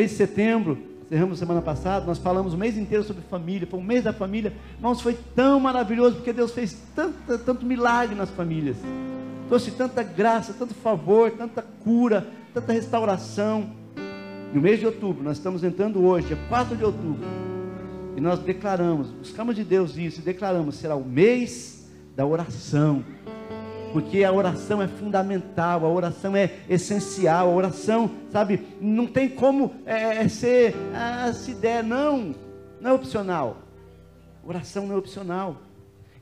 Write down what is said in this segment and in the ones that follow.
mês de setembro, encerramos semana passada, nós falamos o mês inteiro sobre família, foi o mês da família. Irmãos, foi tão maravilhoso, porque Deus fez tanto, tanto milagre nas famílias. Trouxe tanta graça, tanto favor, tanta cura, tanta restauração. No mês de outubro, nós estamos entrando hoje, dia 4 de outubro, e nós declaramos, buscamos de Deus isso, e declaramos, será o mês da oração porque a oração é fundamental, a oração é essencial, a oração, sabe, não tem como é, é ser, ah, se der, não, não é opcional. Oração não é opcional.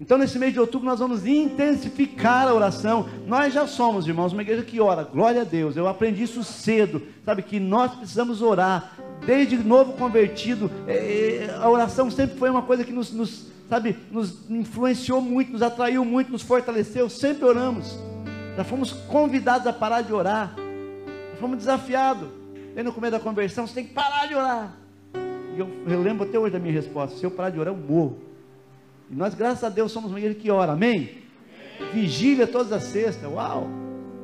Então, nesse mês de outubro, nós vamos intensificar a oração. Nós já somos, irmãos, uma igreja que ora, glória a Deus. Eu aprendi isso cedo, sabe, que nós precisamos orar. Desde novo convertido, é, é a oração sempre foi uma coisa que nos, nos sabe, nos influenciou muito, nos atraiu muito, nos fortaleceu. Sempre oramos. Já fomos convidados a parar de orar. Já fomos desafiados. Aí no começo da conversão, você tem que parar de orar. E eu, eu lembro até hoje da minha resposta: se eu parar de orar, eu morro. E nós, graças a Deus, somos uma igreja que ora, amém? Vigília todas as sextas, uau!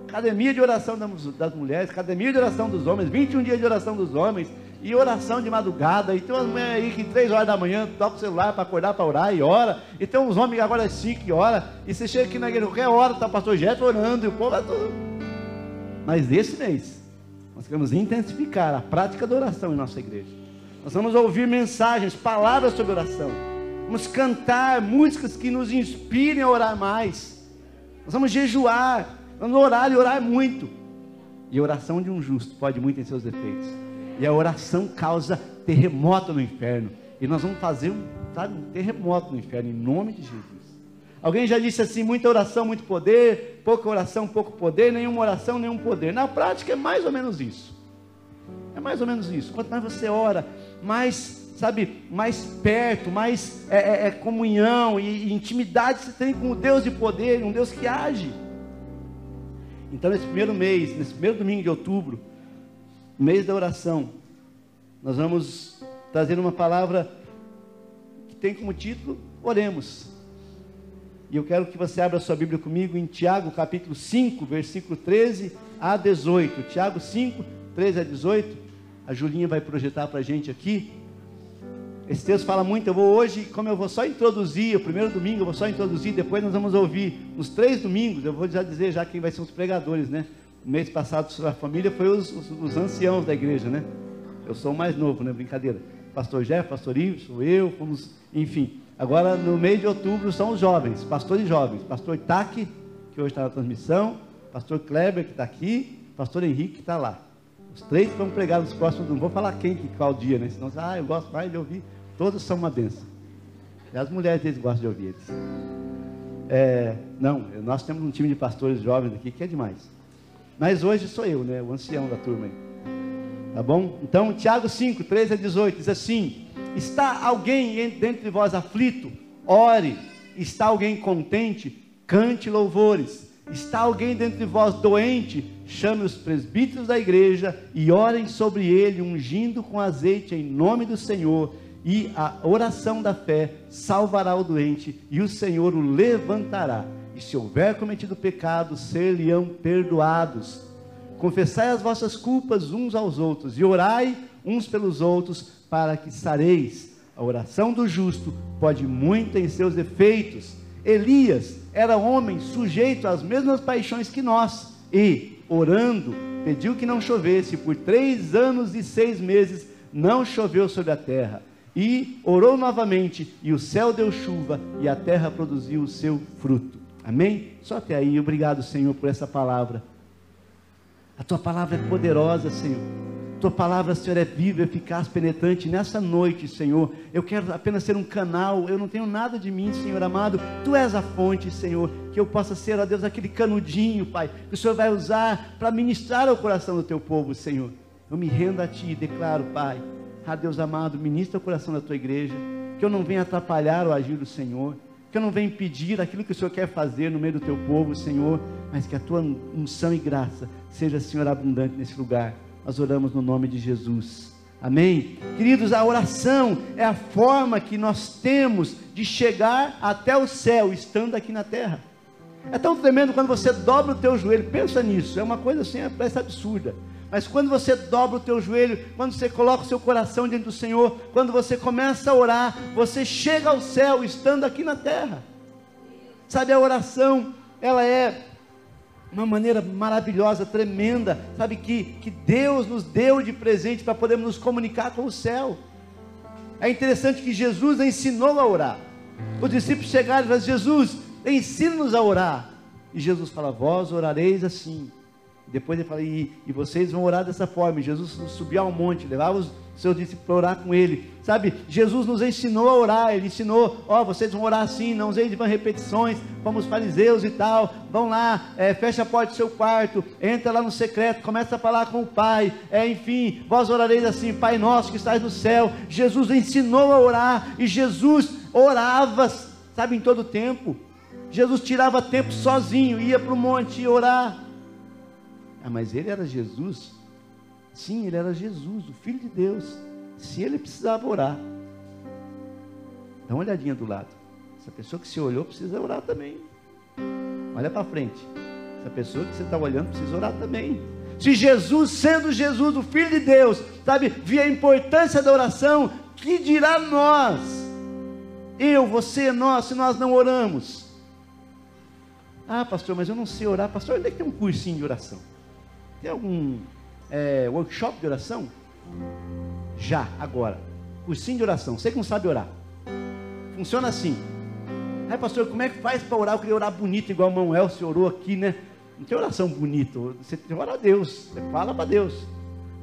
Academia de oração das mulheres, academia de oração dos homens, 21 dias de oração dos homens, e oração de madrugada, e tem umas mulheres aí que três horas da manhã toca o celular para acordar para orar e ora, e tem uns homens agora às cinco que ora, e você chega aqui na igreja, qualquer hora está o pastor Jeto orando, e o povo é tudo. Mas esse mês, nós queremos intensificar a prática da oração em nossa igreja. Nós vamos ouvir mensagens, palavras sobre oração. Vamos cantar músicas que nos inspirem a orar mais. Nós vamos jejuar, vamos orar e orar muito. E a oração de um justo pode muito em seus efeitos. E a oração causa terremoto no inferno. E nós vamos fazer um, sabe, um terremoto no inferno, em nome de Jesus. Alguém já disse assim: muita oração, muito poder, pouca oração, pouco poder, nenhuma oração, nenhum poder. Na prática é mais ou menos isso. É mais ou menos isso. Quanto mais você ora, mais, sabe, mais perto, mais é, é, é comunhão e, e intimidade você tem com o Deus de poder, um Deus que age. Então, nesse primeiro mês, nesse primeiro domingo de outubro, mês da oração, nós vamos trazer uma palavra que tem como título Oremos. E eu quero que você abra sua Bíblia comigo em Tiago capítulo 5, versículo 13 a 18. Tiago 5, 13 a 18. A Julinha vai projetar para a gente aqui. Esse texto fala muito. Eu vou hoje, como eu vou só introduzir, o primeiro domingo eu vou só introduzir, depois nós vamos ouvir. Nos três domingos, eu vou já dizer já quem vai ser os pregadores, né? Mês passado a família foi os, os, os, anciãos da igreja, né? Eu sou o mais novo, né? Brincadeira. Pastor Jeff, pastor Ivo, sou eu, fomos, enfim. Agora, no mês de outubro, são os jovens, pastores jovens. Pastor Itaque, que hoje está na transmissão, pastor Kleber, que está aqui, pastor Henrique, que está lá. Os três vão pregar nos próximos, não vou falar quem, que qual dia, né? Senão, ah, eu gosto mais de ouvir. Todos são uma benção. E as mulheres deles gostam de ouvir eles. É, não, nós temos um time de pastores jovens aqui que é demais. Mas hoje sou eu, né? O ancião da turma aí. Tá bom? Então, Tiago 5, 13 a 18 diz assim: Está alguém dentre vós aflito? Ore. Está alguém contente? Cante louvores. Está alguém dentre vós doente? Chame os presbíteros da igreja e orem sobre ele, ungindo com azeite em nome do Senhor. E a oração da fé salvará o doente, e o Senhor o levantará e se houver cometido pecado, ser-lhe-ão perdoados. Confessai as vossas culpas uns aos outros e orai uns pelos outros para que sareis. A oração do justo pode muito em seus efeitos. Elias era homem sujeito às mesmas paixões que nós e, orando, pediu que não chovesse. Por três anos e seis meses não choveu sobre a terra. E orou novamente, e o céu deu chuva, e a terra produziu o seu fruto. Amém? Só até aí. Obrigado, Senhor, por essa palavra. A tua palavra é poderosa, Senhor. A tua palavra, Senhor, é viva, eficaz, penetrante. Nessa noite, Senhor, eu quero apenas ser um canal. Eu não tenho nada de mim, Senhor amado. Tu és a fonte, Senhor. Que eu possa ser, ó Deus, aquele canudinho, Pai, que o Senhor vai usar para ministrar ao coração do teu povo, Senhor. Eu me rendo a Ti e declaro, Pai, a Deus amado, ministra o coração da tua igreja. Que eu não venha atrapalhar o agir do Senhor que eu não venho impedir aquilo que o Senhor quer fazer no meio do teu povo, Senhor, mas que a tua unção e graça seja, Senhor, abundante nesse lugar. Nós oramos no nome de Jesus. Amém? Queridos, a oração é a forma que nós temos de chegar até o céu, estando aqui na terra. É tão tremendo quando você dobra o teu joelho, pensa nisso, é uma coisa assim, parece absurda. Mas quando você dobra o teu joelho, quando você coloca o seu coração diante do Senhor, quando você começa a orar, você chega ao céu estando aqui na terra. Sabe, a oração, ela é uma maneira maravilhosa, tremenda, sabe, que, que Deus nos deu de presente para podermos nos comunicar com o céu. É interessante que Jesus ensinou a orar. Os discípulos chegaram e falaram: Jesus, ensina-nos a orar. E Jesus fala: Vós orareis assim. Depois ele fala: e, e vocês vão orar dessa forma. E Jesus subiu ao monte, levava os seus discípulos para orar com ele. Sabe, Jesus nos ensinou a orar. Ele ensinou: Ó, oh, vocês vão orar assim, não usem de repetições, como os fariseus e tal. Vão lá, é, fecha a porta do seu quarto, entra lá no secreto, começa a falar com o Pai. É, enfim, vós orareis assim: Pai nosso que estás no céu. Jesus ensinou a orar e Jesus orava, sabe, em todo tempo. Jesus tirava tempo sozinho, ia para o monte orar. Ah, mas ele era Jesus. Sim, ele era Jesus, o Filho de Deus. Se ele precisava orar, dá uma olhadinha do lado. Essa pessoa que se olhou precisa orar também. Olha para frente. Essa pessoa que você está olhando precisa orar também. Se Jesus, sendo Jesus, o Filho de Deus, sabe, via a importância da oração, que dirá nós? Eu, você, nós, se nós não oramos? Ah, pastor, mas eu não sei orar. Pastor, onde é que tem um cursinho de oração? Tem algum é, workshop de oração? Já, agora. Cursinho de oração. Você que não sabe orar. Funciona assim. Ai, pastor, como é que faz para orar? Eu queria orar bonito, igual Manuel se orou aqui, né? Não tem oração bonita. Você ora a Deus. Você fala para Deus.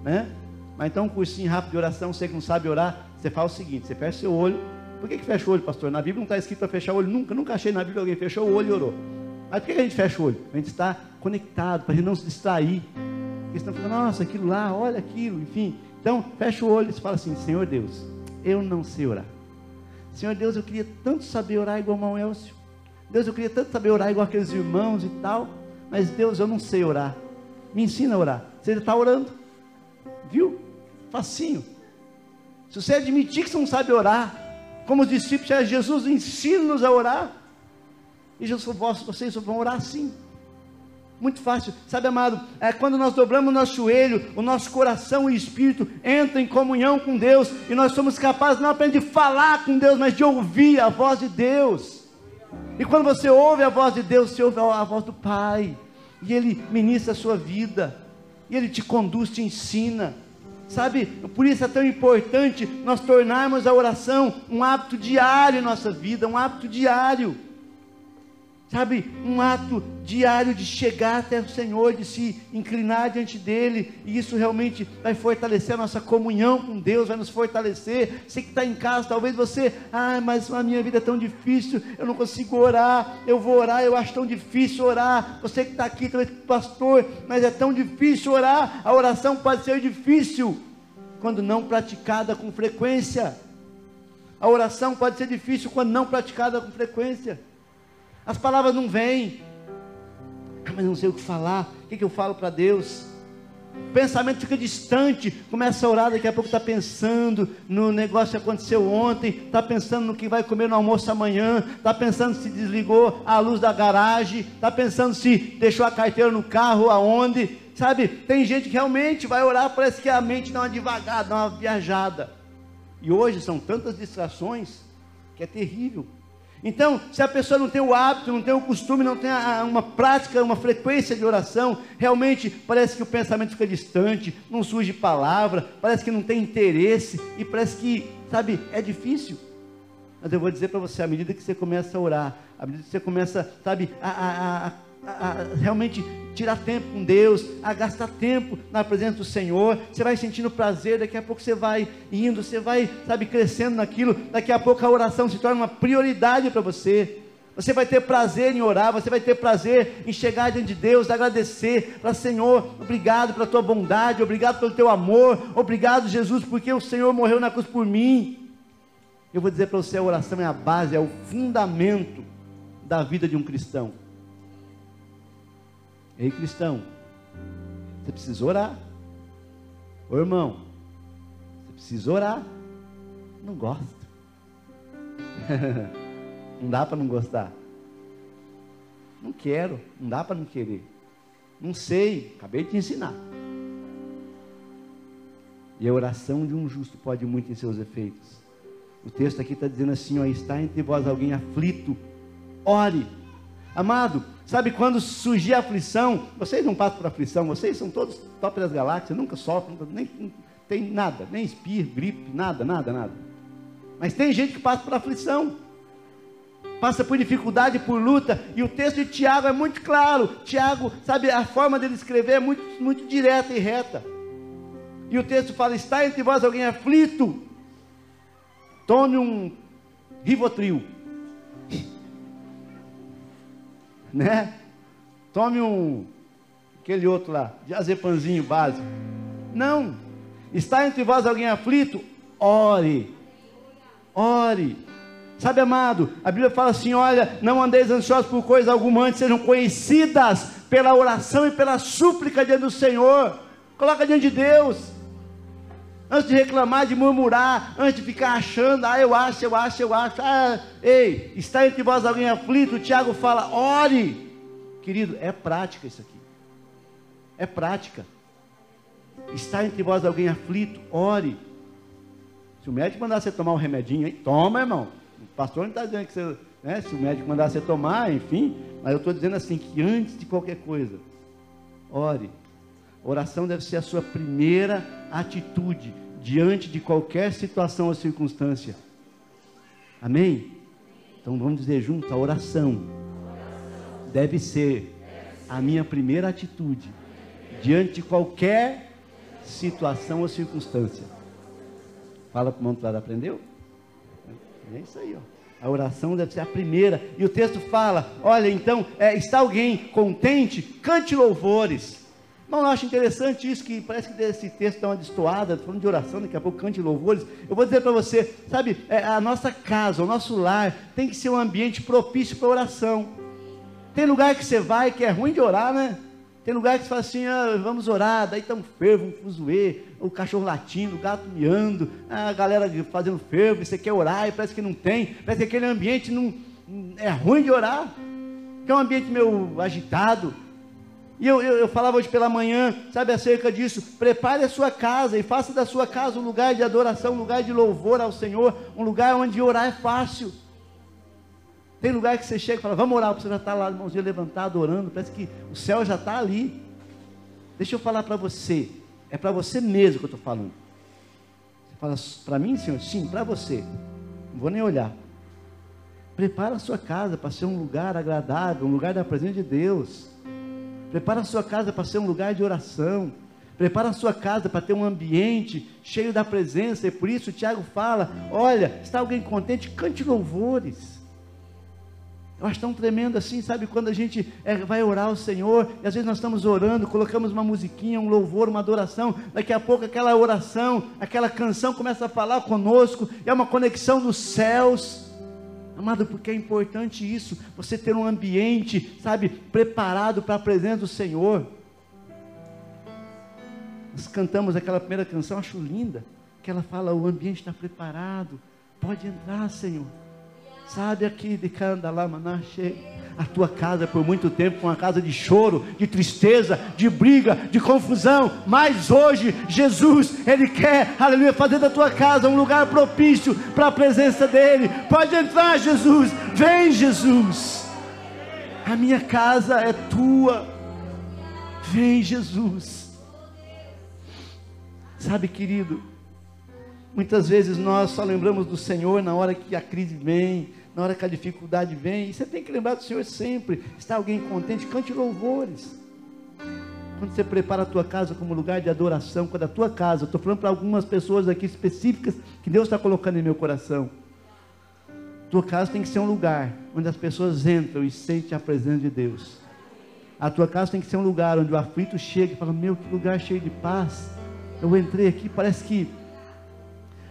Né? Mas então, um cursinho rápido de oração, você que não sabe orar, você faz o seguinte: você fecha seu olho. Por que, que fecha o olho, pastor? Na Bíblia não está escrito para fechar o olho. Nunca, nunca achei na Bíblia alguém fechou o olho e orou. Mas por que a gente fecha o olho? A gente está conectado, para a gente não se distrair. Porque estão falando, nossa, aquilo lá, olha aquilo, enfim. Então, fecha o olho e fala assim: Senhor Deus, eu não sei orar. Senhor Deus, eu queria tanto saber orar igual o Elcio. Deus, eu queria tanto saber orar igual aqueles irmãos e tal. Mas Deus, eu não sei orar. Me ensina a orar. Você está orando. Viu? Facinho. Se você admitir que você não sabe orar, como os discípulos, Jesus ensina-nos a orar. E Jesus falou: vocês vão orar assim. Muito fácil, sabe, amado? É quando nós dobramos nosso joelho, o nosso coração e espírito entram em comunhão com Deus, e nós somos capazes não apenas de falar com Deus, mas de ouvir a voz de Deus. E quando você ouve a voz de Deus, você ouve a voz do Pai, e Ele ministra a sua vida, e Ele te conduz, te ensina. Sabe, por isso é tão importante nós tornarmos a oração um hábito diário em nossa vida, um hábito diário sabe, um ato diário de chegar até o Senhor, de se inclinar diante dEle, e isso realmente vai fortalecer a nossa comunhão com Deus, vai nos fortalecer. Você que está em casa, talvez você, ah, mas a minha vida é tão difícil, eu não consigo orar, eu vou orar, eu acho tão difícil orar. Você que está aqui, talvez, pastor, mas é tão difícil orar, a oração pode ser difícil quando não praticada com frequência. A oração pode ser difícil quando não praticada com frequência. As palavras não vêm. Ah, mas não sei o que falar. O que, que eu falo para Deus? O pensamento fica distante, começa a orar, daqui a pouco está pensando no negócio que aconteceu ontem, está pensando no que vai comer no almoço amanhã, está pensando se desligou a luz da garagem, está pensando se deixou a carteira no carro, aonde, sabe? Tem gente que realmente vai orar, parece que a mente dá uma devagar, dá uma viajada. E hoje são tantas distrações que é terrível. Então, se a pessoa não tem o hábito, não tem o costume, não tem uma prática, uma frequência de oração, realmente parece que o pensamento fica distante, não surge palavra, parece que não tem interesse e parece que, sabe, é difícil. Mas eu vou dizer para você, à medida que você começa a orar, à medida que você começa, sabe, a, a, a a, realmente tirar tempo com Deus, a gastar tempo na presença do Senhor. Você vai sentindo prazer, daqui a pouco você vai indo, você vai, sabe, crescendo naquilo. Daqui a pouco a oração se torna uma prioridade para você. Você vai ter prazer em orar, você vai ter prazer em chegar diante de Deus, agradecer para Senhor, obrigado pela tua bondade, obrigado pelo teu amor, obrigado Jesus, porque o Senhor morreu na cruz por mim. Eu vou dizer para você, a oração é a base, é o fundamento da vida de um cristão. Ei, cristão, você precisa orar. Ô irmão, você precisa orar. Não gosto. não dá para não gostar. Não quero, não dá para não querer. Não sei, acabei de te ensinar. E a oração de um justo pode muito em seus efeitos. O texto aqui está dizendo assim: ó, está entre vós alguém aflito, ore. Amado, sabe quando surgir aflição, vocês não passam por aflição, vocês são todos top das galáxias, nunca sofrem, nem tem nada, nem espirro, gripe, nada, nada, nada. Mas tem gente que passa por aflição, passa por dificuldade, por luta, e o texto de Tiago é muito claro. Tiago, sabe, a forma dele escrever é muito, muito direta e reta. E o texto fala: está entre vós alguém aflito, tome um Rivotril. Né? Tome um, aquele outro lá, diazepanzinho básico. Não. Está entre vós alguém aflito? Ore. Ore. Sabe, amado, a Bíblia fala assim: olha, não andeis ansiosos por coisa alguma, antes sejam conhecidas pela oração e pela súplica diante do Senhor. Coloca diante de Deus antes de reclamar, de murmurar, antes de ficar achando, ah, eu acho, eu acho, eu acho, ah, ei, está entre vós alguém aflito, o Tiago fala, ore, querido, é prática isso aqui, é prática, está entre vós alguém aflito, ore, se o médico mandar você tomar um remedinho, hein, toma, irmão, o pastor não está dizendo que você, né, se o médico mandar você tomar, enfim, mas eu estou dizendo assim, que antes de qualquer coisa, ore, Oração deve ser a sua primeira atitude diante de qualquer situação ou circunstância. Amém? Então vamos dizer junto: a oração deve ser a minha primeira atitude diante de qualquer situação ou circunstância. Fala para o lado, aprendeu? É isso aí, ó. A oração deve ser a primeira. E o texto fala: olha, então, é, está alguém contente? Cante louvores. Não, eu acho interessante isso, que parece que esse texto dá uma destoada, falando de oração, daqui a pouco cante louvores. Eu vou dizer para você, sabe, é, a nossa casa, o nosso lar, tem que ser um ambiente propício para oração. Tem lugar que você vai que é ruim de orar, né? Tem lugar que você fala assim, ah, vamos orar, daí está um fervo, um fuzuê, o cachorro latindo, o gato miando, a galera fazendo fervo, você quer orar e parece que não tem, parece que aquele ambiente não, é ruim de orar, que é um ambiente meio agitado, e eu, eu, eu, falava hoje pela manhã, sabe, acerca disso. Prepare a sua casa e faça da sua casa um lugar de adoração, um lugar de louvor ao Senhor, um lugar onde orar é fácil. Tem lugar que você chega e fala, vamos orar, você já está lá, mãozinha levantada, orando, parece que o céu já está ali. Deixa eu falar para você, é para você mesmo que eu estou falando. Você fala, para mim, Senhor? Sim, para você. Não vou nem olhar. Prepara a sua casa para ser um lugar agradável, um lugar da presença de Deus. Prepara a sua casa para ser um lugar de oração. Prepara a sua casa para ter um ambiente cheio da presença. E por isso o Tiago fala: olha, está alguém contente? Cante louvores. Eu acho tão tremendo assim, sabe? Quando a gente é, vai orar ao Senhor, e às vezes nós estamos orando, colocamos uma musiquinha, um louvor, uma adoração, daqui a pouco aquela oração, aquela canção começa a falar conosco, é uma conexão dos céus. Amado, porque é importante isso, você ter um ambiente, sabe, preparado para a presença do Senhor. Nós cantamos aquela primeira canção, acho linda, que ela fala: o ambiente está preparado, pode entrar, Senhor. Sabe aqui de Candalama, Nasce a tua casa por muito tempo foi uma casa de choro, de tristeza, de briga, de confusão, mas hoje Jesus, Ele quer, aleluia, fazer da tua casa um lugar propício para a presença dEle. Pode entrar, Jesus, vem, Jesus. A minha casa é tua, vem, Jesus. Sabe, querido, muitas vezes nós só lembramos do Senhor na hora que a crise vem, na hora que a dificuldade vem, e você tem que lembrar do Senhor sempre. Está alguém contente? Cante louvores. Quando você prepara a tua casa como lugar de adoração, quando a tua casa, estou falando para algumas pessoas aqui específicas que Deus está colocando em meu coração. Tua casa tem que ser um lugar onde as pessoas entram e sentem a presença de Deus. A tua casa tem que ser um lugar onde o aflito chega e fala: Meu, que lugar cheio de paz. Eu entrei aqui, parece que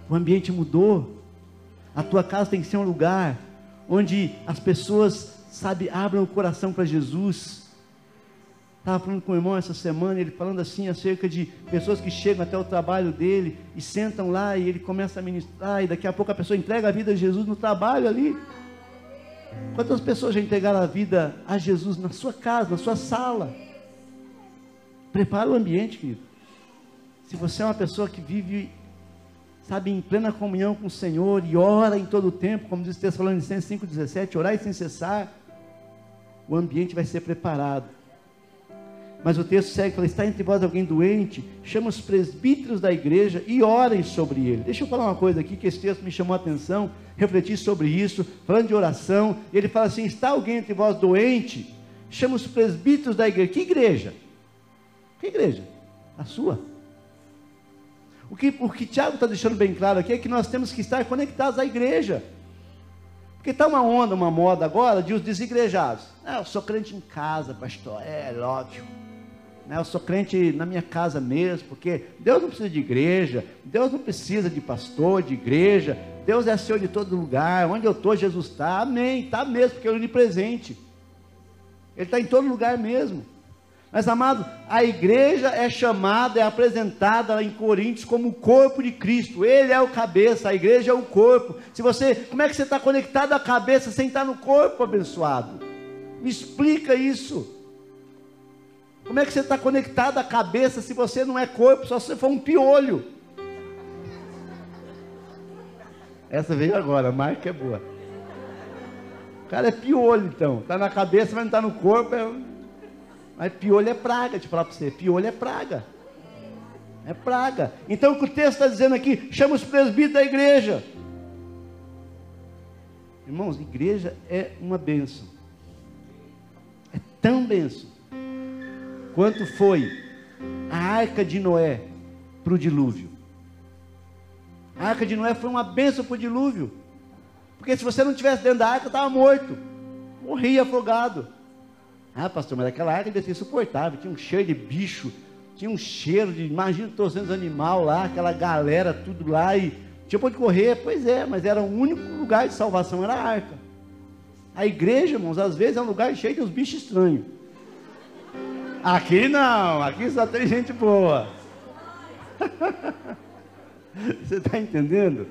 o ambiente mudou. A tua casa tem que ser um lugar onde as pessoas, sabe, abram o coração para Jesus. Estava falando com o irmão essa semana, ele falando assim acerca de pessoas que chegam até o trabalho dele e sentam lá e ele começa a ministrar, e daqui a pouco a pessoa entrega a vida a Jesus no trabalho ali. Quantas pessoas já entregaram a vida a Jesus na sua casa, na sua sala? Prepara o ambiente, querido. se você é uma pessoa que vive, sabe, em plena comunhão com o Senhor e ora em todo o tempo, como diz Tessalonicenses 5,17, orar sem cessar, o ambiente vai ser preparado. Mas o texto segue, fala, está entre vós alguém doente, chama os presbíteros da igreja e orem sobre ele. Deixa eu falar uma coisa aqui, que esse texto me chamou a atenção, refleti sobre isso, falando de oração, ele fala assim, está alguém entre vós doente, chama os presbíteros da igreja. Que igreja? Que igreja? A sua. O que, o que Tiago está deixando bem claro aqui é que nós temos que estar conectados à igreja. Porque está uma onda, uma moda agora de os desigrejados. Ah, eu sou crente em casa, pastor. É, óbvio. Né, eu sou crente na minha casa mesmo, porque Deus não precisa de igreja, Deus não precisa de pastor, de igreja, Deus é Senhor de todo lugar, onde eu estou, Jesus está, amém, está mesmo, porque Ele é onipresente, Ele está em todo lugar mesmo. Mas, amado, a igreja é chamada, é apresentada em Coríntios como o corpo de Cristo. Ele é o cabeça, a igreja é o corpo. Se você, como é que você está conectado à cabeça sem estar no corpo abençoado? Me explica isso. Como é que você está conectado à cabeça se você não é corpo, só se você for um piolho? Essa veio agora, a marca é boa. O cara é piolho, então. Está na cabeça, mas não está no corpo. É... Mas piolho é praga, te falar para você. Piolho é praga. É praga. Então o que o texto está dizendo aqui, chama os presbíteros da igreja. Irmãos, igreja é uma bênção. É tão bênção. Quanto foi a arca de Noé para o dilúvio. A arca de Noé foi uma bênção para o dilúvio. Porque se você não tivesse dentro da arca, estava morto. Morria afogado. Ah, pastor, mas aquela área devia ser insuportável, tinha um cheiro de bicho, tinha um cheiro de, imagina torcendo animal lá, aquela galera tudo lá e tinha para onde correr, pois é, mas era o único lugar de salvação, era a arca. A igreja, irmãos, às vezes é um lugar cheio de uns bichos estranhos. Aqui não, aqui só tem gente boa. Você está entendendo?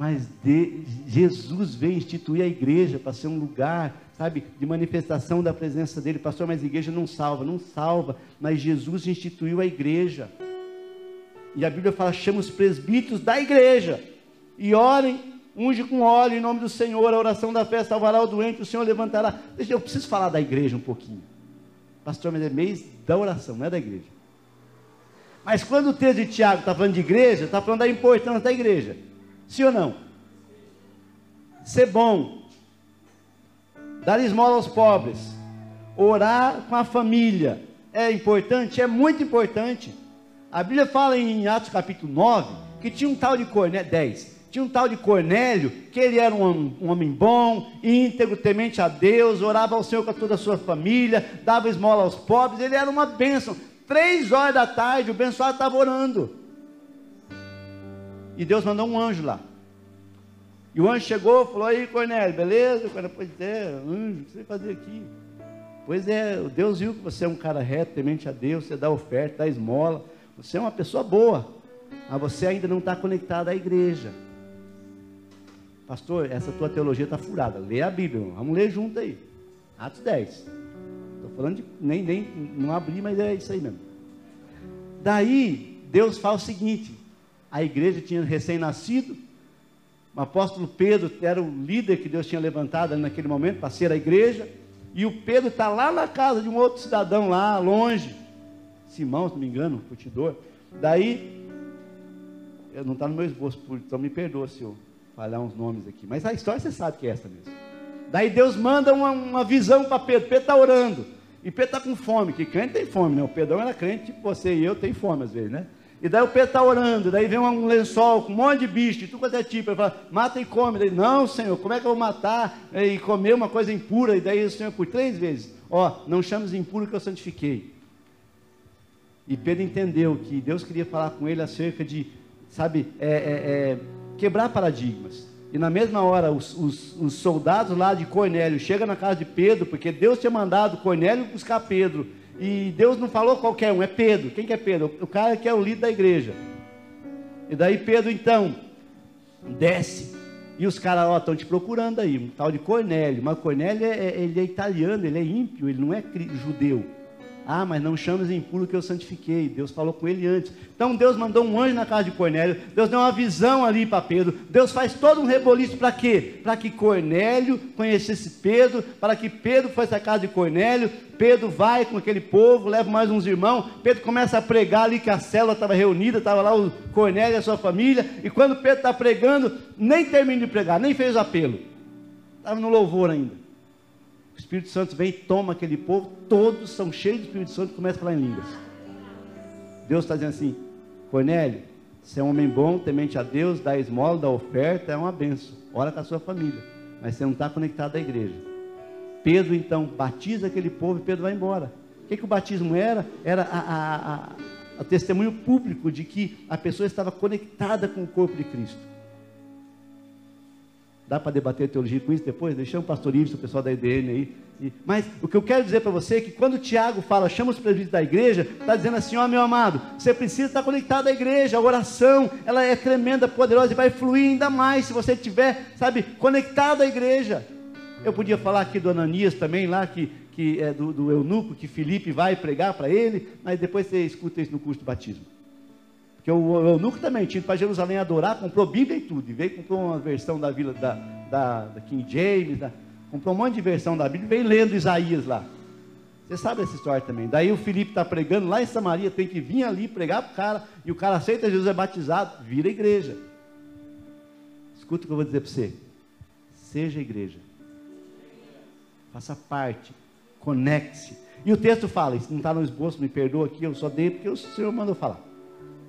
Mas de, Jesus veio instituir a igreja para ser um lugar sabe, de manifestação da presença dele. Pastor, mas a igreja não salva, não salva, mas Jesus instituiu a igreja. E a Bíblia fala: chama os presbíteros da igreja e orem, unge com óleo em nome do Senhor, a oração da fé salvará o doente, o Senhor levantará. Eu preciso falar da igreja um pouquinho. Pastor, mas é mês da oração, não é da igreja. Mas quando o texto de Tiago está falando de igreja, está falando da importância da igreja. Sim ou não? Ser bom, dar esmola aos pobres, orar com a família. É importante? É muito importante. A Bíblia fala em Atos capítulo 9 que tinha um tal de Cornélio, 10, tinha um tal de Cornélio, que ele era um, um, homem bom, íntegro, temente a Deus, orava ao Senhor com toda a sua família, dava esmola aos pobres, ele era uma bênção. Três horas da tarde, o abençoado estava orando. E Deus mandou um anjo lá. E o anjo chegou falou: Aí, Cornélio, beleza? Cornélio, pois é, anjo, o que você fazer aqui? Pois é, Deus viu que você é um cara reto, temente a Deus, você dá oferta, dá esmola, você é uma pessoa boa, mas você ainda não está conectado à igreja. Pastor, essa tua teologia está furada. Lê a Bíblia, vamos ler junto aí. Atos 10. Estou falando de. Nem, nem, não abri, mas é isso aí mesmo. Daí, Deus fala o seguinte: a igreja tinha recém-nascido, o apóstolo Pedro era o líder que Deus tinha levantado naquele momento para ser a igreja. E o Pedro está lá na casa de um outro cidadão lá, longe. Simão, se não me engano, curtidor. Daí, não está no meu esboço, então me perdoa se eu falhar uns nomes aqui. Mas a história você sabe que é essa mesmo. Daí Deus manda uma, uma visão para Pedro. Pedro está orando. E Pedro está com fome, que crente tem fome, né? O Pedrão era crente, tipo você e eu tem fome às vezes, né? E daí o Pedro está orando, daí vem um lençol com um monte de bicho, e tudo quanto é tipo. Ele fala, mata e come. Daí, não, Senhor, como é que eu vou matar e comer uma coisa impura? E daí o Senhor, por três vezes, ó, não chames impuro que eu santifiquei. E Pedro entendeu que Deus queria falar com ele acerca de, sabe, é, é, é, quebrar paradigmas. E na mesma hora, os, os, os soldados lá de Cornélio chegam na casa de Pedro, porque Deus tinha mandado Cornélio buscar Pedro e Deus não falou qualquer um, é Pedro. Quem que é Pedro? O cara que é o líder da igreja. E daí Pedro então desce. E os caras, ó, estão te procurando aí, um tal de Cornélio. Mas Cornélio, é, é, ele é italiano, ele é ímpio, ele não é judeu. Ah, mas não chames impuro que eu santifiquei. Deus falou com ele antes. Então Deus mandou um anjo na casa de Cornélio. Deus deu uma visão ali para Pedro. Deus faz todo um reboliço para quê? Para que Cornélio conhecesse Pedro, para que Pedro fosse à casa de Cornélio. Pedro vai com aquele povo, leva mais uns irmãos. Pedro começa a pregar ali que a célula estava reunida, estava lá o Cornélio e a sua família. E quando Pedro está pregando, nem termina de pregar, nem fez apelo. Estava no louvor ainda. O Espírito Santo vem e toma aquele povo, todos são cheios do Espírito Santo e começam a falar em línguas. Deus está dizendo assim: Cornélio, você é um homem bom, temente a Deus, dá esmola, dá oferta, é uma benção. Ora com a sua família, mas você não está conectado à igreja. Pedro então batiza aquele povo e Pedro vai embora. O que, que o batismo era? Era a, a, a, a testemunho público de que a pessoa estava conectada com o corpo de Cristo. Dá para debater teologia com isso depois? Deixamos o pastor Ives, o pessoal da EDN aí. Mas o que eu quero dizer para você é que quando o Tiago fala, chama os presbíteros da igreja, está dizendo assim, ó oh, meu amado, você precisa estar conectado à igreja, a oração, ela é tremenda, poderosa e vai fluir ainda mais se você estiver, sabe, conectado à igreja. Eu podia falar aqui do Ananias também, lá que, que é do, do eunuco, que Felipe vai pregar para ele, mas depois você escuta isso no curso do batismo. Porque o eunuco também tinha ido para Jerusalém adorar, comprou Bíblia e tudo. E veio comprou uma versão da vila da, da, da King James, da, comprou um monte de versão da Bíblia e veio lendo Isaías lá. Você sabe essa história também. Daí o Felipe está pregando lá em Samaria, tem que vir ali pregar para o cara, e o cara aceita Jesus, é batizado, vira igreja. Escuta o que eu vou dizer para você. Seja igreja. Faça parte. Conecte-se. E o texto fala, isso não está no esboço, me perdoa aqui, eu só dei porque o Senhor mandou falar.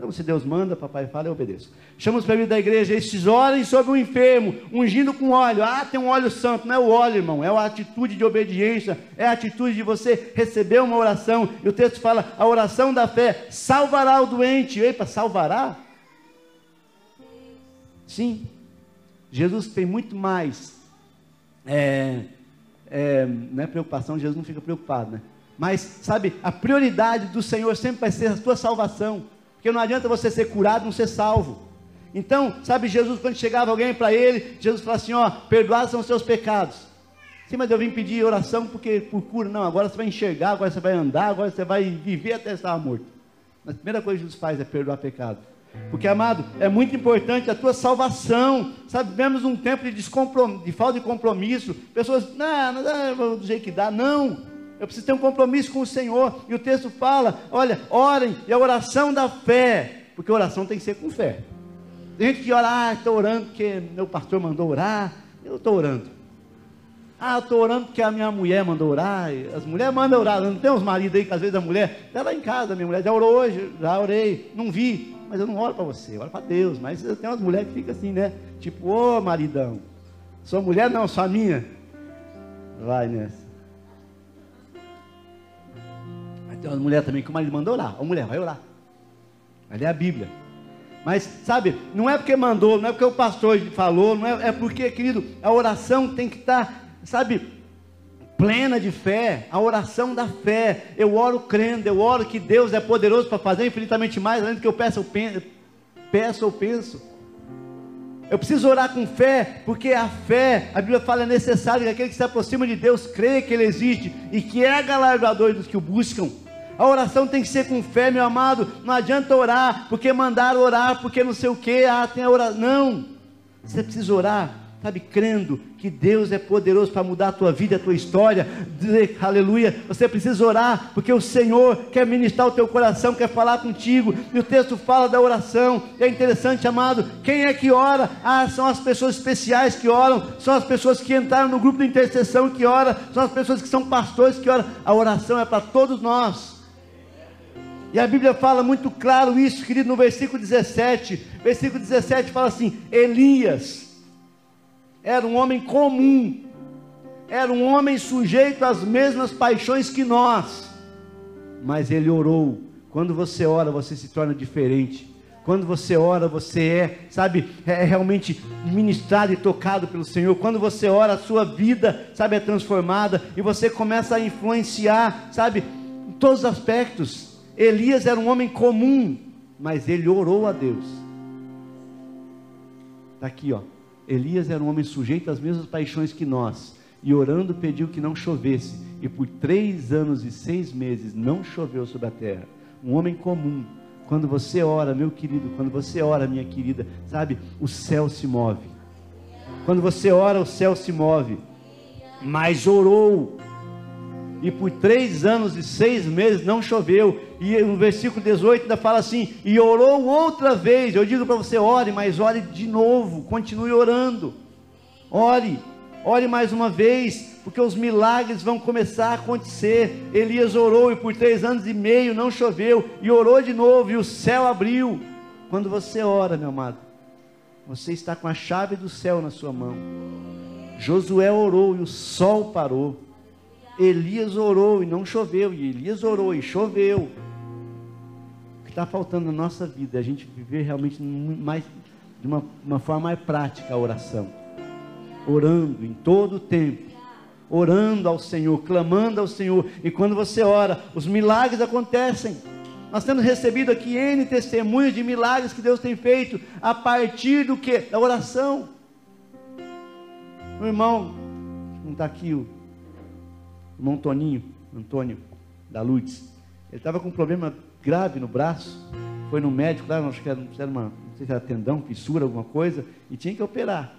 Então, se Deus manda, papai fala, eu obedeço. Chama os da igreja, estes orem sobre o enfermo, ungindo com óleo. Ah, tem um óleo santo. Não é o óleo, irmão, é a atitude de obediência, é a atitude de você receber uma oração. E o texto fala: a oração da fé salvará o doente. Epa, salvará? Sim. Jesus tem muito mais. É, é, não é preocupação, Jesus não fica preocupado, né? Mas, sabe, a prioridade do Senhor sempre vai ser a tua salvação. Porque não adianta você ser curado e não ser salvo. Então, sabe, Jesus, quando chegava alguém para ele, Jesus falava assim: Ó, perdoados são os seus pecados. Sim, mas eu vim pedir oração porque por cura. Não, agora você vai enxergar, agora você vai andar, agora você vai viver até estar morto. Mas a primeira coisa que Jesus faz é perdoar pecado. Porque, amado, é muito importante a tua salvação. Sabe, vivemos um tempo de, de falta de compromisso. Pessoas, não, não dá do jeito que dá. Não. Eu preciso ter um compromisso com o Senhor. E o texto fala: olha, orem, e a oração da fé, porque a oração tem que ser com fé. Tem gente que ora, ah, estou orando porque meu pastor mandou orar, eu estou orando. Ah, estou orando porque a minha mulher mandou orar. As mulheres mandam orar. Não tem uns maridos aí que às vezes a mulher está lá em casa, minha mulher já orou hoje, já orei, não vi, mas eu não oro para você, eu oro para Deus. Mas tem umas mulheres que ficam assim, né? Tipo, ô oh, maridão, sua mulher não, sua minha. Vai nessa. Tem uma mulher também que o marido mandou orar. A mulher vai orar. Vai ler a Bíblia. Mas, sabe, não é porque mandou, não é porque o pastor falou, não é, é porque, querido, a oração tem que estar, sabe, plena de fé, a oração da fé. Eu oro crendo, eu oro que Deus é poderoso para fazer infinitamente mais, além do que eu peço, eu penso, peço ou penso. Eu preciso orar com fé, porque a fé, a Bíblia fala, é necessário que aquele que se aproxima de Deus crê que Ele existe e que é galardoador dos que o buscam. A oração tem que ser com fé, meu amado. Não adianta orar, porque mandaram orar, porque não sei o que, ah, tem a oração. Não. Você precisa orar, sabe, crendo que Deus é poderoso para mudar a tua vida, a tua história. Aleluia. Você precisa orar, porque o Senhor quer ministrar o teu coração, quer falar contigo. E o texto fala da oração. E é interessante, amado. Quem é que ora? Ah, são as pessoas especiais que oram, são as pessoas que entraram no grupo de intercessão que ora, são as pessoas que são pastores que oram. A oração é para todos nós. E a Bíblia fala muito claro isso, querido, no versículo 17. Versículo 17 fala assim: Elias era um homem comum, era um homem sujeito às mesmas paixões que nós, mas ele orou. Quando você ora, você se torna diferente. Quando você ora, você é, sabe, é realmente ministrado e tocado pelo Senhor. Quando você ora, a sua vida, sabe, é transformada e você começa a influenciar, sabe, em todos os aspectos. Elias era um homem comum, mas ele orou a Deus. Está aqui, ó. Elias era um homem sujeito às mesmas paixões que nós, e orando pediu que não chovesse, e por três anos e seis meses não choveu sobre a terra. Um homem comum, quando você ora, meu querido, quando você ora, minha querida, sabe, o céu se move. Quando você ora, o céu se move. Mas orou, e por três anos e seis meses não choveu. E no versículo 18 ainda fala assim: e orou outra vez. Eu digo para você: ore, mas ore de novo, continue orando. Ore, ore mais uma vez, porque os milagres vão começar a acontecer. Elias orou e por três anos e meio não choveu, e orou de novo, e o céu abriu. Quando você ora, meu amado, você está com a chave do céu na sua mão. Josué orou e o sol parou. Elias orou e não choveu, e Elias orou e choveu. O que está faltando na nossa vida é a gente viver realmente mais, de uma, uma forma mais prática a oração. Orando em todo o tempo, orando ao Senhor, clamando ao Senhor, e quando você ora, os milagres acontecem. Nós temos recebido aqui N testemunhos de milagres que Deus tem feito a partir do que? Da oração. Meu irmão, não está aqui o irmão Toninho, Antônio da Luz, ele estava com um problema grave no braço, foi no médico lá, acho que era, uma, não sei se era tendão, fissura, alguma coisa, e tinha que operar.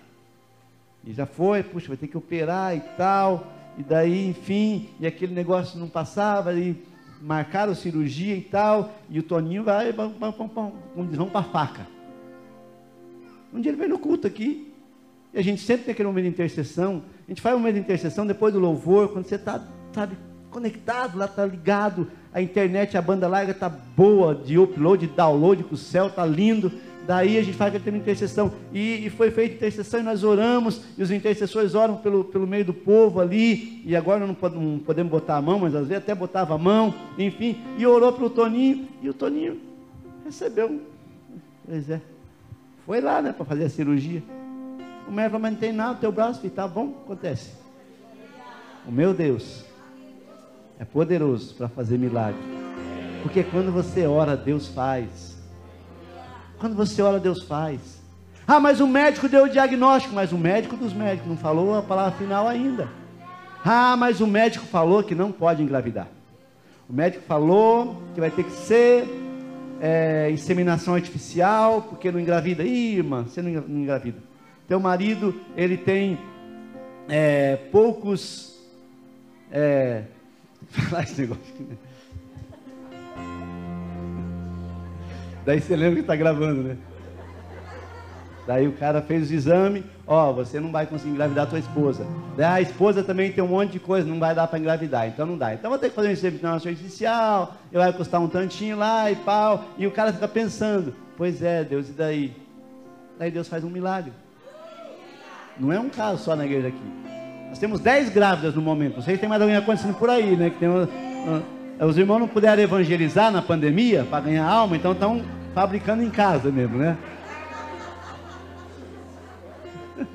E já foi, puxa, vai ter que operar e tal, e daí, enfim, e aquele negócio não passava, e marcaram cirurgia e tal, e o Toninho vai, vamos, vamos para faca. Um dia ele veio no culto aqui, e a gente sempre tem aquele momento de intercessão, a gente faz um momento de intercessão depois do louvor, quando você está, sabe, conectado, lá está ligado, a internet, a banda larga está boa, de upload, de download, que o céu está lindo. Daí a gente faz aquele tempo de intercessão. E, e, foi feita intercessão e nós oramos, e os intercessores oram pelo, pelo meio do povo ali, e agora não, não podemos botar a mão, mas às vezes até botava a mão, enfim, e orou pelo Toninho, e o Toninho recebeu. Pois é. Foi lá, né, para fazer a cirurgia. O médico não tem nada, teu braço, filho, tá bom? Acontece. O meu Deus é poderoso para fazer milagre. Porque quando você ora, Deus faz. Quando você ora, Deus faz. Ah, mas o médico deu o diagnóstico, mas o médico dos médicos não falou a palavra final ainda. Ah, mas o médico falou que não pode engravidar. O médico falou que vai ter que ser é, inseminação artificial, porque não engravida. Ih, irmã, você não engravida. Teu marido, ele tem é, poucos. É, falar esse negócio né? Daí você lembra que está gravando, né? Daí o cara fez o exame, ó, você não vai conseguir engravidar a tua esposa. Daí a esposa também tem um monte de coisa, não vai dar para engravidar, então não dá. Então vou ter que fazer uma inseminação artificial, e vai custar um tantinho lá e pau. E o cara fica pensando, pois é, Deus, e daí? Daí Deus faz um milagre. Não é um caso só na igreja aqui. Nós temos 10 grávidas no momento. Não sei se tem mais alguém acontecendo por aí, né? Que tem uma, os irmãos não puderam evangelizar na pandemia para ganhar alma, então estão fabricando em casa mesmo, né?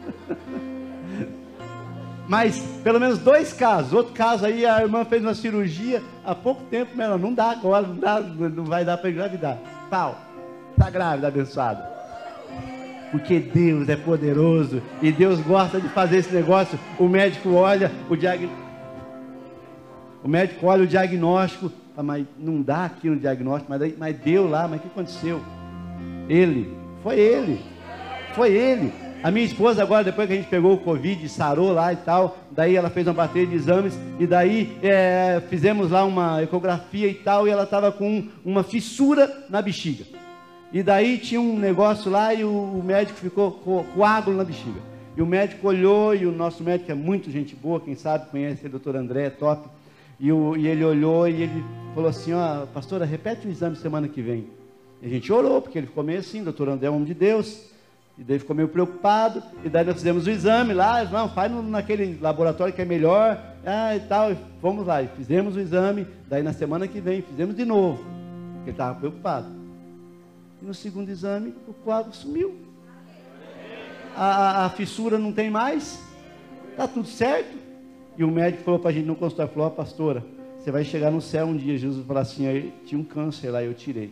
Mas pelo menos dois casos. Outro caso aí, a irmã fez uma cirurgia há pouco tempo, mas ela não dá agora, não, dá, não vai dar para engravidar. Pau, está grávida, abençoada porque Deus é poderoso e Deus gosta de fazer esse negócio. O médico olha o diagnóstico, o médico olha o diagnóstico, mas não dá aqui no diagnóstico, mas, mas deu lá, mas o que aconteceu? Ele, foi ele, foi ele. A minha esposa agora, depois que a gente pegou o Covid, sarou lá e tal, daí ela fez uma bateria de exames, e daí é, fizemos lá uma ecografia e tal, e ela estava com uma fissura na bexiga. E daí tinha um negócio lá e o, médico ficou com coágulo na bexiga. E o médico olhou, e o nosso médico é muito gente boa, quem sabe conhece o doutor André, é top. E, o, e, ele olhou e ele falou assim, ó, pastora, repete o exame semana que vem. E a gente orou, porque ele ficou meio assim, doutor André é um homem de Deus. E daí ficou meio preocupado. E daí nós fizemos o exame lá, não, faz naquele laboratório que é melhor, ah, e tal. E fomos lá, e fizemos o exame. Daí na semana que vem fizemos de novo, porque ele estava preocupado. E no segundo exame, o quadro sumiu. A, a, a fissura não tem mais. Está tudo certo. E o médico falou para a gente no consultório, falou, pastora, você vai chegar no céu um dia. Jesus falou assim, tinha um câncer lá, eu tirei.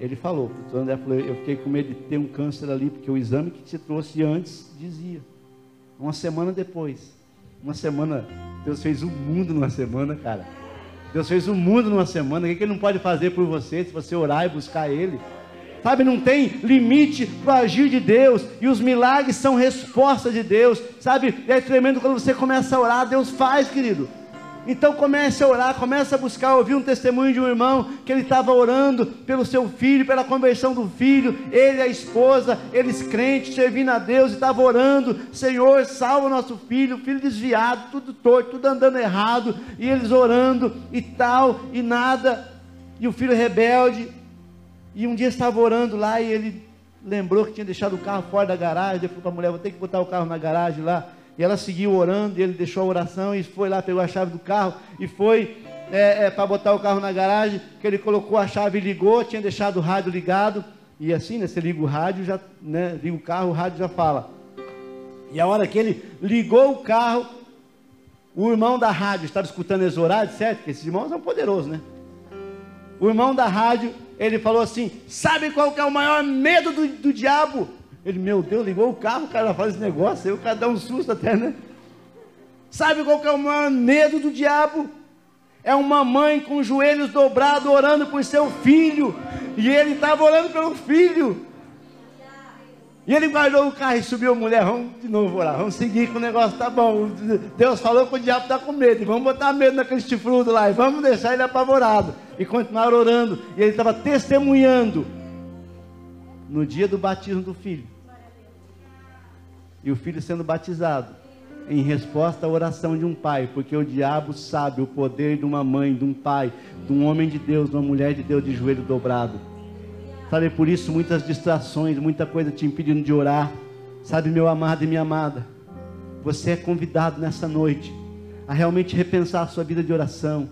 Ele falou, o André falou, eu fiquei com medo de ter um câncer ali, porque o exame que você trouxe antes dizia. Uma semana depois. Uma semana, Deus fez o mundo numa semana, cara. Deus fez o mundo numa semana. O que Ele não pode fazer por você se você orar e buscar Ele? Sabe, não tem limite para agir de Deus. E os milagres são resposta de Deus. Sabe, é tremendo quando você começa a orar, Deus faz, querido. Então comece a orar, comece a buscar. ouvir um testemunho de um irmão que ele estava orando pelo seu filho, pela conversão do filho, ele a esposa, eles crentes, servindo a Deus, e estavam orando, Senhor, salva o nosso filho, filho desviado, tudo torto, tudo andando errado, e eles orando e tal, e nada, e o filho rebelde, e um dia estava orando lá e ele lembrou que tinha deixado o carro fora da garagem. Ele falou para a mulher: Vou ter que botar o carro na garagem lá. E ela seguiu orando. E ele deixou a oração e foi lá, pegou a chave do carro e foi é, é, para botar o carro na garagem. Que ele colocou a chave e ligou. Tinha deixado o rádio ligado. E assim, né, você liga o rádio, já, né, liga o carro, o rádio já fala. E a hora que ele ligou o carro, o irmão da rádio estava escutando esse horário, certo? Porque esses irmãos são poderosos, né? O irmão da rádio ele falou assim: Sabe qual que é o maior medo do, do diabo? Ele, meu Deus, ligou o carro, o cara faz esse negócio, aí o cara dá um susto até, né? Sabe qual que é o maior medo do diabo? É uma mãe com os joelhos dobrados orando por seu filho, e ele estava orando pelo filho. E ele guardou o carro e subiu a mulher, vamos de novo orar, vamos seguir com o negócio, tá bom. Deus falou que o diabo está com medo, vamos botar medo naquele chifrudo lá, e vamos deixar ele apavorado. E continuar orando. E ele estava testemunhando no dia do batismo do filho. E o filho sendo batizado em resposta à oração de um pai, porque o diabo sabe o poder de uma mãe, de um pai, de um homem de Deus, de uma mulher de Deus de joelho dobrado. Sabe, por isso muitas distrações, muita coisa te impedindo de orar. Sabe, meu amado e minha amada, você é convidado nessa noite a realmente repensar a sua vida de oração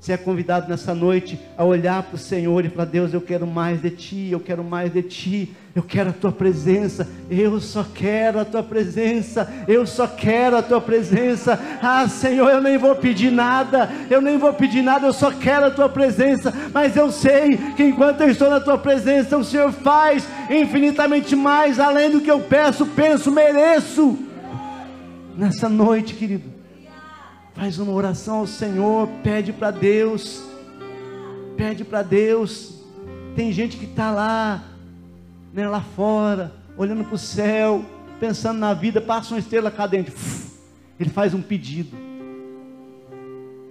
você é convidado nessa noite a olhar para o Senhor e falar: Deus, eu quero mais de Ti, eu quero mais de Ti, eu quero a Tua presença, eu só quero a Tua presença, eu só quero a Tua presença. Ah, Senhor, eu nem vou pedir nada, eu nem vou pedir nada, eu só quero a Tua presença, mas eu sei que enquanto eu estou na Tua presença, o Senhor faz infinitamente mais, além do que eu peço, penso, mereço. Nessa noite, querido Faz uma oração ao Senhor, pede para Deus. Pede para Deus. Tem gente que está lá, né, lá fora, olhando para o céu, pensando na vida, passa uma estrela cadente. Ele faz um pedido.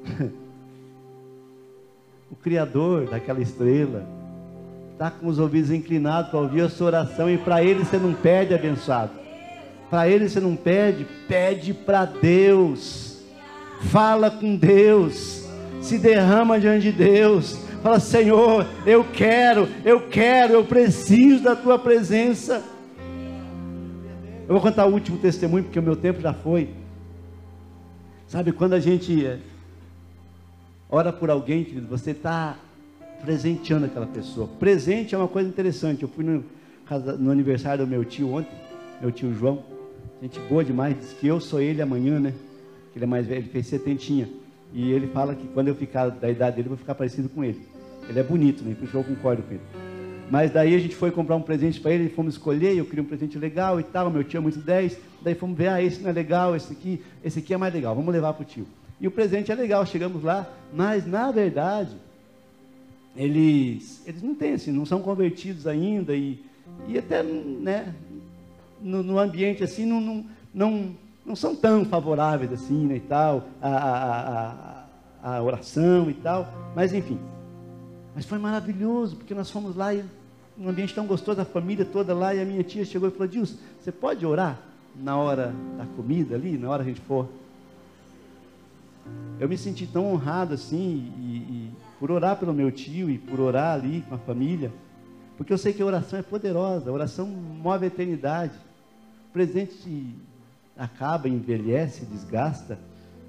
o Criador daquela estrela está com os ouvidos inclinados para ouvir a sua oração e para ele você não pede, abençoado. Para ele você não pede, pede para Deus fala com Deus, se derrama diante de Deus, fala: Senhor, eu quero, eu quero, eu preciso da tua presença. Eu vou contar o último testemunho, porque o meu tempo já foi. Sabe, quando a gente eh, ora por alguém, querido, você está presenteando aquela pessoa. Presente é uma coisa interessante. Eu fui no, no aniversário do meu tio ontem, meu tio João. Gente boa demais, disse que eu sou ele amanhã, né? Ele é mais velho, ele fez setentinha. E ele fala que quando eu ficar da idade dele, eu vou ficar parecido com ele. Ele é bonito, né? Por isso eu concordo com ele. Mas daí a gente foi comprar um presente para ele, fomos escolher, eu queria um presente legal e tal, meu tio é muito 10. Daí fomos ver, ah, esse não é legal, esse aqui, esse aqui é mais legal, vamos levar para o tio. E o presente é legal, chegamos lá, mas na verdade, eles, eles não têm assim, não são convertidos ainda e, e até, né, no, no ambiente assim, não, não, não não são tão favoráveis assim, né, e tal, a, a, a, a, oração e tal, mas enfim. Mas foi maravilhoso, porque nós fomos lá e um ambiente tão gostoso, a família toda lá, e a minha tia chegou e falou, Dilson, você pode orar na hora da comida ali, na hora que a gente for? Eu me senti tão honrado assim, e, e por orar pelo meu tio, e por orar ali com a família, porque eu sei que a oração é poderosa, a oração move a eternidade. Presente acaba, envelhece, desgasta.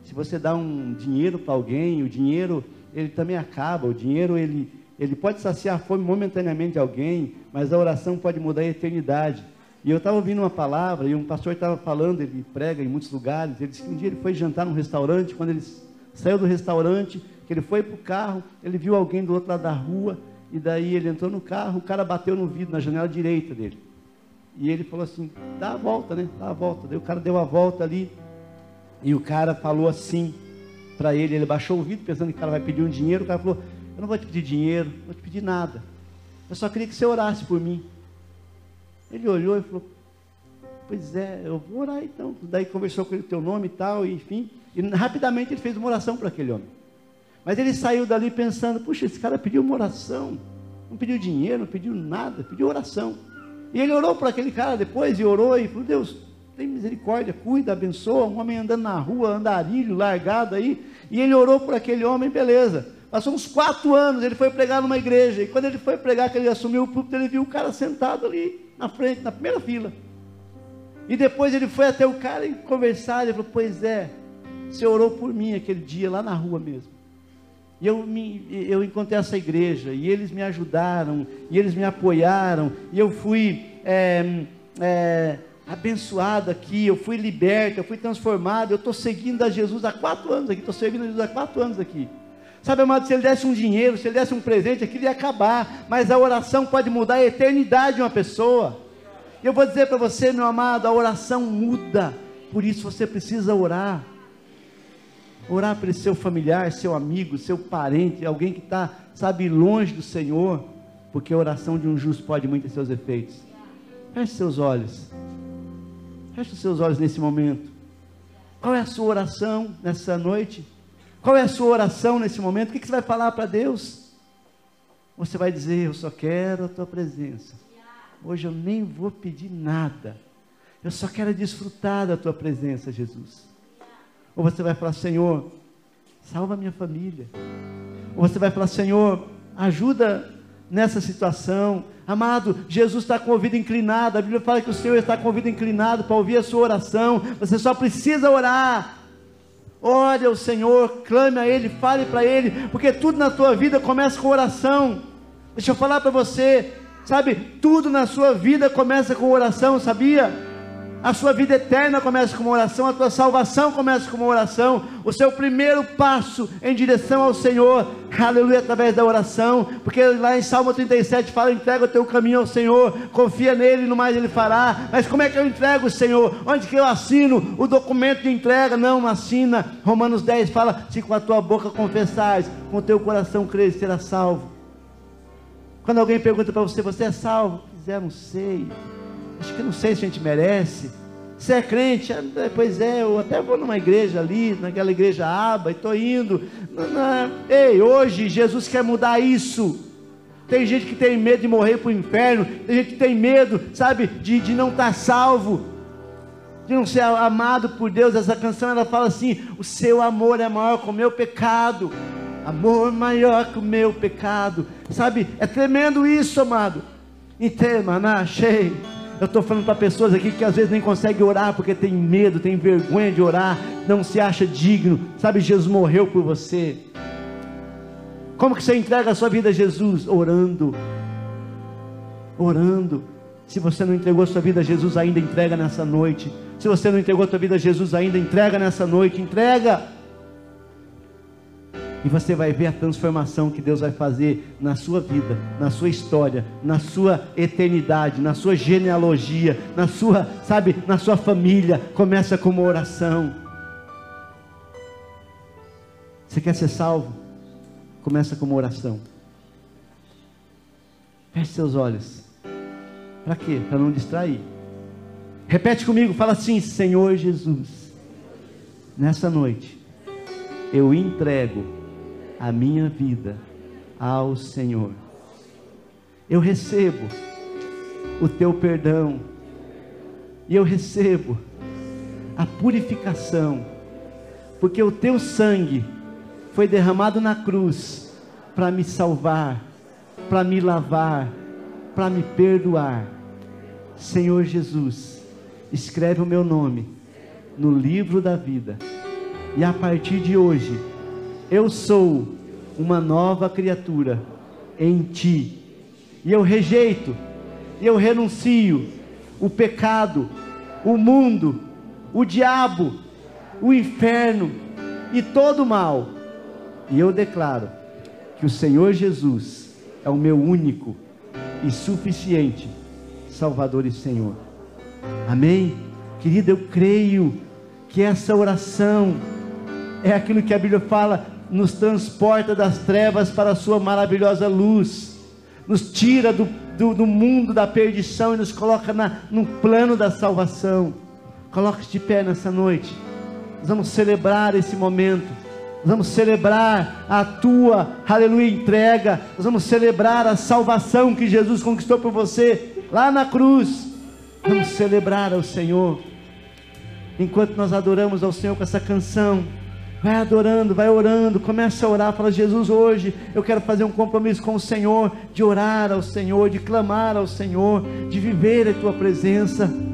Se você dá um dinheiro para alguém, o dinheiro ele também acaba. O dinheiro ele ele pode saciar a fome momentaneamente de alguém, mas a oração pode mudar a eternidade. E eu estava ouvindo uma palavra e um pastor estava falando, ele prega em muitos lugares. Ele disse que um dia ele foi jantar num restaurante, quando ele saiu do restaurante, que ele foi para o carro, ele viu alguém do outro lado da rua, e daí ele entrou no carro, o cara bateu no vidro, na janela direita dele. E ele falou assim: dá a volta, né? Dá a volta. Daí o cara deu a volta ali. E o cara falou assim para ele, ele baixou o vidro pensando que o cara vai pedir um dinheiro, o cara falou, eu não vou te pedir dinheiro, não vou te pedir nada. Eu só queria que você orasse por mim. Ele olhou e falou, pois é, eu vou orar então. Daí conversou com ele o teu nome e tal, e, enfim. E rapidamente ele fez uma oração para aquele homem. Mas ele saiu dali pensando, puxa, esse cara pediu uma oração. Não pediu dinheiro, não pediu nada, pediu oração. E ele orou para aquele cara depois, e orou e falou, Deus, tem misericórdia, cuida, abençoa, um homem andando na rua, andarilho, largado aí, e ele orou por aquele homem, beleza. Passou uns quatro anos, ele foi pregar numa igreja, e quando ele foi pregar, que ele assumiu o púlpito, ele viu o cara sentado ali, na frente, na primeira fila. E depois ele foi até o cara e conversar, ele falou, pois é, você orou por mim aquele dia, lá na rua mesmo. E eu, me, eu encontrei essa igreja, e eles me ajudaram, e eles me apoiaram, e eu fui... É, é, abençoado aqui, eu fui liberto, eu fui transformado, eu estou seguindo a Jesus há quatro anos aqui, estou servindo a Jesus há quatro anos aqui. Sabe, amado, se ele desse um dinheiro, se ele desse um presente, aquilo ia acabar, mas a oração pode mudar a eternidade de uma pessoa. Eu vou dizer para você, meu amado, a oração muda, por isso você precisa orar. Orar pelo seu familiar, seu amigo, seu parente, alguém que está, sabe, longe do Senhor, porque a oração de um justo pode muito ter seus efeitos. Feche seus olhos. Feche os seus olhos nesse momento. Qual é a sua oração nessa noite? Qual é a sua oração nesse momento? O que você vai falar para Deus? Você vai dizer: Eu só quero a tua presença. Hoje eu nem vou pedir nada. Eu só quero desfrutar da tua presença, Jesus. Ou você vai falar: Senhor, salva minha família. Ou você vai falar: Senhor, ajuda nessa situação. Amado, Jesus está com o ouvido inclinado. A Bíblia fala que o Senhor está com o ouvido inclinado para ouvir a sua oração. Você só precisa orar. Ore ao Senhor, clame a Ele, fale para Ele, porque tudo na tua vida começa com oração. Deixa eu falar para você, sabe? Tudo na sua vida começa com oração, sabia? A sua vida eterna começa com uma oração, a tua salvação começa com uma oração, o seu primeiro passo em direção ao Senhor, aleluia, através da oração, porque lá em Salmo 37 fala: entrega o teu caminho ao Senhor, confia nele, no mais ele fará. Mas como é que eu entrego o Senhor? Onde que eu assino o documento de entrega? Não, assina. Romanos 10 fala: se com a tua boca confessares, com o teu coração creres, será salvo. Quando alguém pergunta para você, você é salvo? Quiser, não sei acho que não sei se a gente merece. Você é crente? Ah, pois é, eu até vou numa igreja ali, naquela igreja aba, e estou indo. Não, não. Ei, hoje Jesus quer mudar isso. Tem gente que tem medo de morrer para o inferno, tem gente que tem medo, sabe, de, de não estar tá salvo, de não ser amado por Deus. Essa canção ela fala assim: o seu amor é maior que o meu pecado, amor maior que o meu pecado, sabe, é tremendo isso, amado. Entema, cheio. Eu estou falando para pessoas aqui que às vezes nem conseguem orar porque tem medo, tem vergonha de orar, não se acha digno. Sabe, Jesus morreu por você. Como que você entrega a sua vida a Jesus? Orando. Orando. Se você não entregou a sua vida a Jesus, ainda entrega nessa noite. Se você não entregou a sua vida a Jesus, ainda entrega nessa noite. Entrega. E você vai ver a transformação que Deus vai fazer na sua vida, na sua história, na sua eternidade, na sua genealogia, na sua, sabe, na sua família. Começa com uma oração. Você quer ser salvo? Começa com uma oração. Feche seus olhos. Para quê? Para não distrair. Repete comigo, fala assim: Senhor Jesus, nessa noite eu entrego a minha vida ao Senhor. Eu recebo o teu perdão e eu recebo a purificação, porque o teu sangue foi derramado na cruz para me salvar, para me lavar, para me perdoar. Senhor Jesus, escreve o meu nome no livro da vida, e a partir de hoje, eu sou uma nova criatura em ti. E eu rejeito, e eu renuncio o pecado, o mundo, o diabo, o inferno e todo o mal. E eu declaro que o Senhor Jesus é o meu único e suficiente Salvador e Senhor. Amém? Querido, eu creio que essa oração é aquilo que a Bíblia fala, nos transporta das trevas para a sua maravilhosa luz, nos tira do, do, do mundo da perdição e nos coloca na, no plano da salvação. Coloque-se de pé nessa noite. Nós vamos celebrar esse momento. Nós vamos celebrar a tua, aleluia, entrega. Nós vamos celebrar a salvação que Jesus conquistou por você lá na cruz. Vamos celebrar ao Senhor. Enquanto nós adoramos ao Senhor com essa canção, vai adorando, vai orando, começa a orar, fala: Jesus, hoje eu quero fazer um compromisso com o Senhor, de orar ao Senhor, de clamar ao Senhor, de viver a tua presença.